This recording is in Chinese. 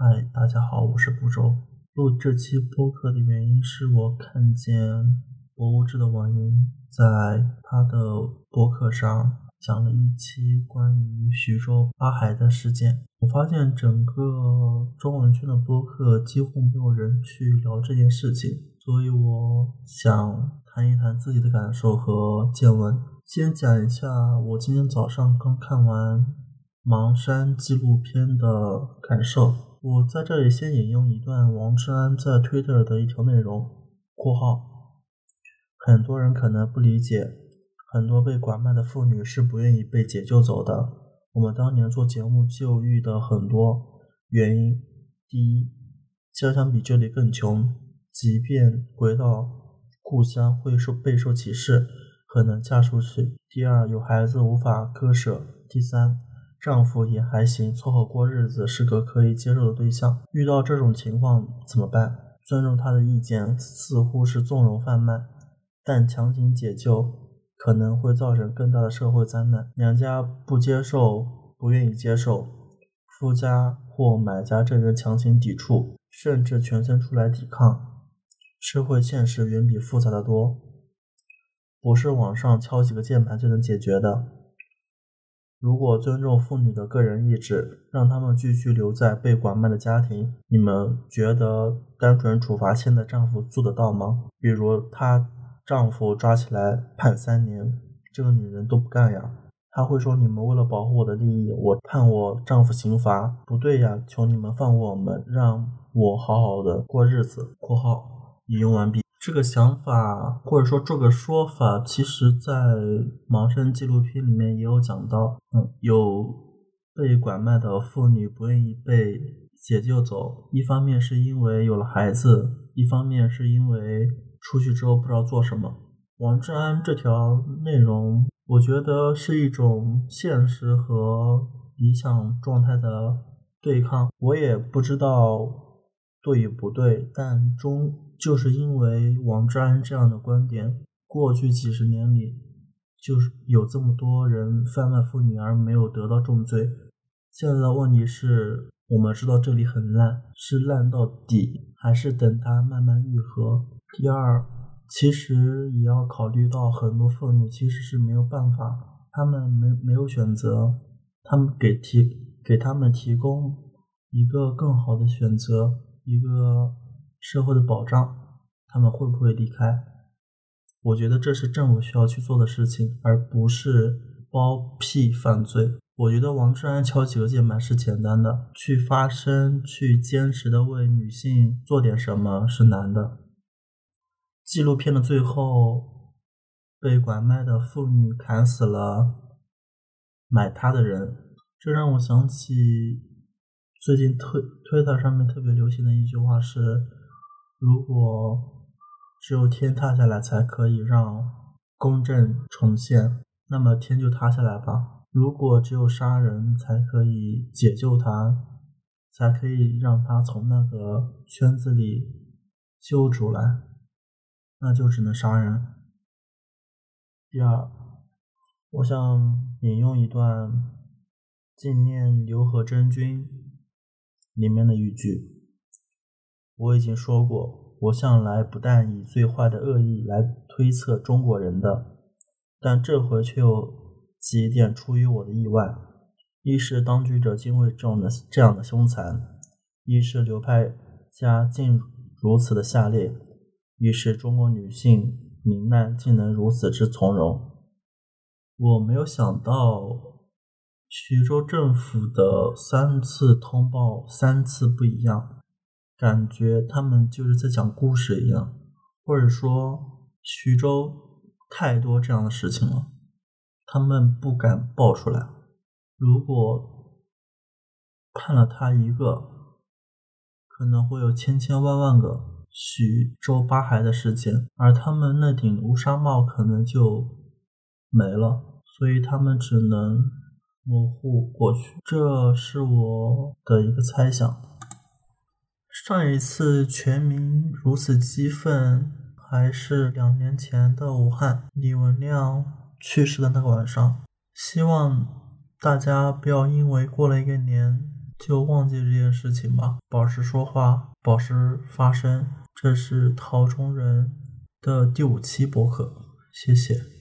嗨，大家好，我是不周。录这期播客的原因是我看见博物志的网银在他的播客上讲了一期关于徐州八海的事件。我发现整个中文圈的播客几乎没有人去聊这件事情，所以我想谈一谈自己的感受和见闻。先讲一下我今天早上刚看完盲山纪录片的感受。我在这里先引用一段王志安在 Twitter 的一条内容（括号），很多人可能不理解，很多被拐卖的妇女是不愿意被解救走的。我们当年做节目就遇的很多原因：第一，家乡比这里更穷，即便回到故乡会受备受歧视，很难嫁出去；第二，有孩子无法割舍；第三。丈夫也还行，凑合过日子是个可以接受的对象。遇到这种情况怎么办？尊重他的意见似乎是纵容贩卖，但强行解救可能会造成更大的社会灾难。两家不接受，不愿意接受，夫家或买家这边强行抵触，甚至全身出来抵抗。社会现实远比复杂的多，不是网上敲几个键盘就能解决的。如果尊重妇女的个人意志，让他们继续留在被拐卖的家庭，你们觉得单纯处罚现在丈夫做得到吗？比如她丈夫抓起来判三年，这个女人都不干呀。她会说：“你们为了保护我的利益，我判我丈夫刑罚，不对呀！求你们放过我们，让我好好的过日子。”（括号引用完毕）这个想法或者说这个说法，其实在盲山纪录片里面也有讲到。嗯，有被拐卖的妇女不愿意被解救走，一方面是因为有了孩子，一方面是因为出去之后不知道做什么。王志安这条内容，我觉得是一种现实和理想状态的对抗。我也不知道对与不对，但中。就是因为王志安这样的观点，过去几十年里，就是有这么多人贩卖妇女而没有得到重罪。现在的问题是，我们知道这里很烂，是烂到底，还是等它慢慢愈合？第二，其实也要考虑到很多妇女其实是没有办法，她们没没有选择，他们给提给他们提供一个更好的选择，一个。社会的保障，他们会不会离开？我觉得这是政府需要去做的事情，而不是包庇犯罪。我觉得王志安敲几个键盘是简单的，去发声、去坚持的为女性做点什么是难的。纪录片的最后，被拐卖的妇女砍死了买她的人，这让我想起最近推推特上面特别流行的一句话是。如果只有天塌下来才可以让公正重现，那么天就塌下来吧。如果只有杀人才可以解救他，才可以让他从那个圈子里救出来，那就只能杀人。第二，我想引用一段纪念刘和珍君里面的一句。我已经说过，我向来不但以最坏的恶意来推测中国人的，但这回却有几点出于我的意外：一是当局者竟会这样的这样的凶残；一是流派家竟如此的下劣；一是中国女性民难竟能如此之从容。我没有想到，徐州政府的三次通报三次不一样。感觉他们就是在讲故事一样，或者说徐州太多这样的事情了，他们不敢爆出来。如果判了他一个，可能会有千千万万个徐州八海的事件，而他们那顶乌纱帽可能就没了，所以他们只能模糊过去。这是我的一个猜想。上一次全民如此激愤，还是两年前的武汉李文亮去世的那个晚上。希望大家不要因为过了一个年就忘记这件事情吧，保持说话，保持发声。这是陶中人的第五期博客，谢谢。